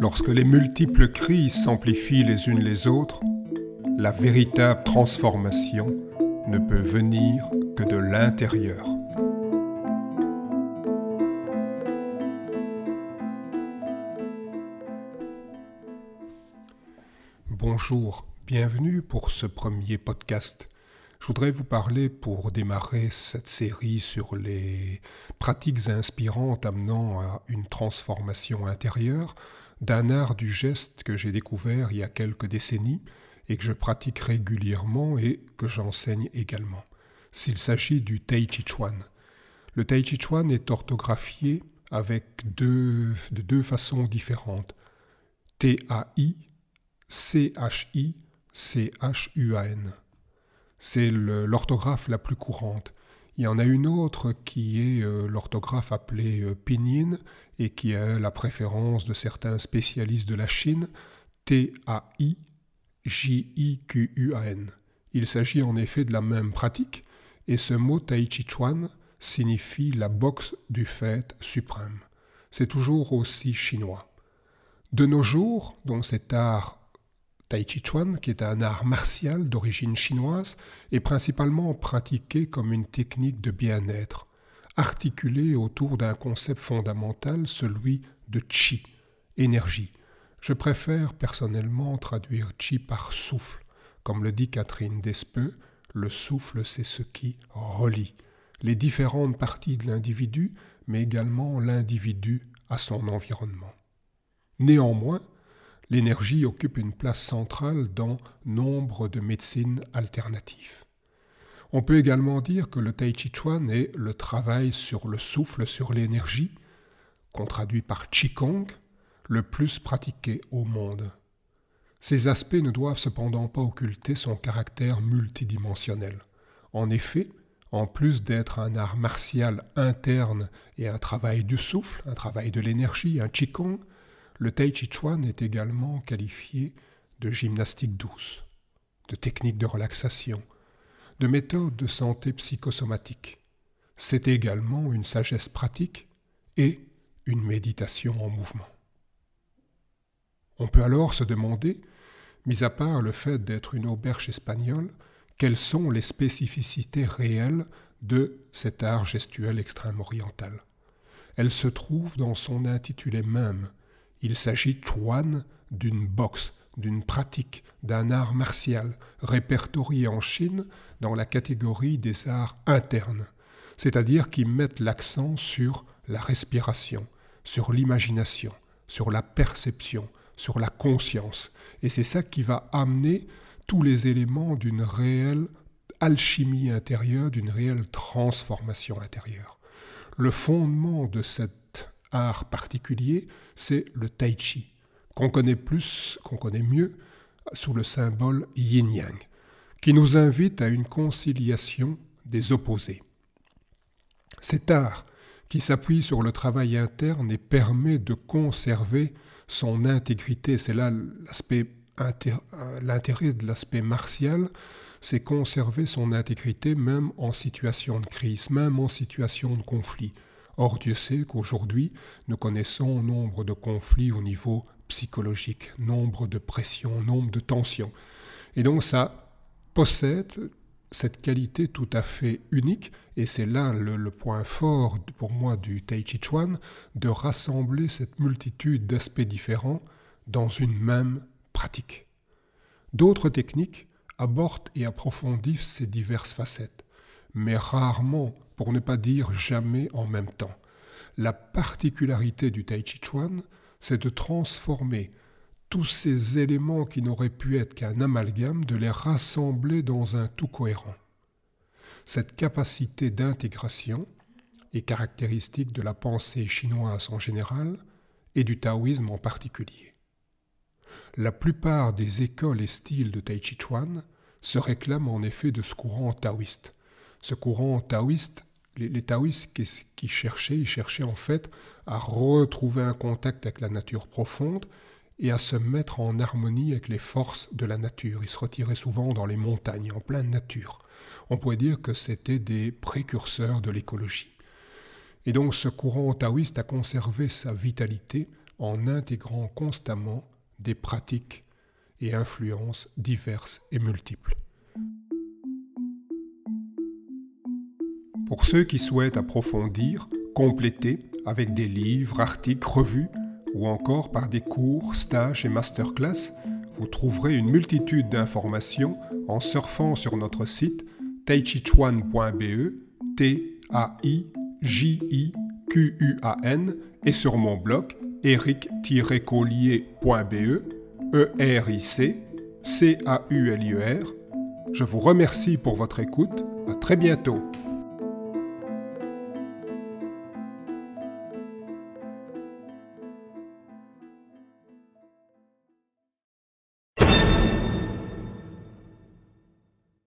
Lorsque les multiples crises s'amplifient les unes les autres, la véritable transformation ne peut venir que de l'intérieur. Bonjour, bienvenue pour ce premier podcast. Je voudrais vous parler pour démarrer cette série sur les pratiques inspirantes amenant à une transformation intérieure d'un art du geste que j'ai découvert il y a quelques décennies et que je pratique régulièrement et que j'enseigne également. S'il s'agit du Tai Chi Chuan. Le Tai Chi Chuan est orthographié avec deux, de deux façons différentes. T-A-I, C-H-I, C-H-U-A-N. C'est l'orthographe la plus courante. Il y en a une autre qui est euh, l'orthographe appelée euh, pinyin et qui a la préférence de certains spécialistes de la Chine, T-A-I-J-I-Q-U-A-N. Il s'agit en effet de la même pratique et ce mot Tai Chi Chuan signifie la boxe du fait suprême. C'est toujours aussi chinois. De nos jours, dont cet art Tai Chi Chuan, qui est un art martial d'origine chinoise, est principalement pratiqué comme une technique de bien-être, articulée autour d'un concept fondamental, celui de Chi, énergie. Je préfère personnellement traduire Chi par souffle. Comme le dit Catherine Despeux, le souffle c'est ce qui relie les différentes parties de l'individu, mais également l'individu à son environnement. Néanmoins, l'énergie occupe une place centrale dans nombre de médecines alternatives. On peut également dire que le Tai Chi Chuan est le travail sur le souffle, sur l'énergie, qu'on traduit par Qigong, le plus pratiqué au monde. Ces aspects ne doivent cependant pas occulter son caractère multidimensionnel. En effet, en plus d'être un art martial interne et un travail du souffle, un travail de l'énergie, un Qigong, le Tai Chi Chuan est également qualifié de gymnastique douce, de technique de relaxation, de méthode de santé psychosomatique. C'est également une sagesse pratique et une méditation en mouvement. On peut alors se demander, mis à part le fait d'être une auberge espagnole, quelles sont les spécificités réelles de cet art gestuel extrême-oriental? Elles se trouvent dans son intitulé même, il s'agit chuan d'une boxe, d'une pratique, d'un art martial répertorié en Chine dans la catégorie des arts internes, c'est-à-dire qui mettent l'accent sur la respiration, sur l'imagination, sur la perception, sur la conscience. Et c'est ça qui va amener tous les éléments d'une réelle alchimie intérieure, d'une réelle transformation intérieure. Le fondement de cette art particulier, c'est le tai chi, qu'on connaît plus, qu'on connaît mieux sous le symbole yin-yang, qui nous invite à une conciliation des opposés. Cet art, qui s'appuie sur le travail interne et permet de conserver son intégrité, c'est là l'intérêt de l'aspect martial, c'est conserver son intégrité même en situation de crise, même en situation de conflit. Or, Dieu sait qu'aujourd'hui, nous connaissons nombre de conflits au niveau psychologique, nombre de pressions, nombre de tensions. Et donc ça possède cette qualité tout à fait unique, et c'est là le, point fort pour moi du Tai Chi Chuan, de rassembler cette multitude d'aspects différents dans une même pratique. D'autres techniques abordent et approfondissent ces diverses facettes mais rarement, pour ne pas dire jamais en même temps. La particularité du Tai Chi Chuan, c'est de transformer tous ces éléments qui n'auraient pu être qu'un amalgame, de les rassembler dans un tout cohérent. Cette capacité d'intégration est caractéristique de la pensée chinoise en général et du taoïsme en particulier. La plupart des écoles et styles de Tai Chi Chuan se réclament en effet de ce courant taoïste, ce courant taoïste, les, taoïstes qui, cherchaient, ils cherchaient en fait à retrouver un contact avec la nature profonde et à se mettre en harmonie avec les forces de la nature. Ils se retiraient souvent dans les montagnes, en pleine nature. On pourrait dire que c'était des précurseurs de l'écologie. Et donc ce courant taoïste a conservé sa vitalité en intégrant constamment des pratiques et influences diverses et multiples. Pour ceux qui souhaitent approfondir, compléter avec des livres, articles, revues ou encore par des cours, stages et masterclass, vous trouverez une multitude d'informations en surfant sur notre site taichichuan.be, T-A-I-J-I-Q-U-A-N, et sur mon blog eric-collier.be, E-R-I-C, C-A-U-L-I-E-R. Je vous remercie pour votre écoute. À très bientôt.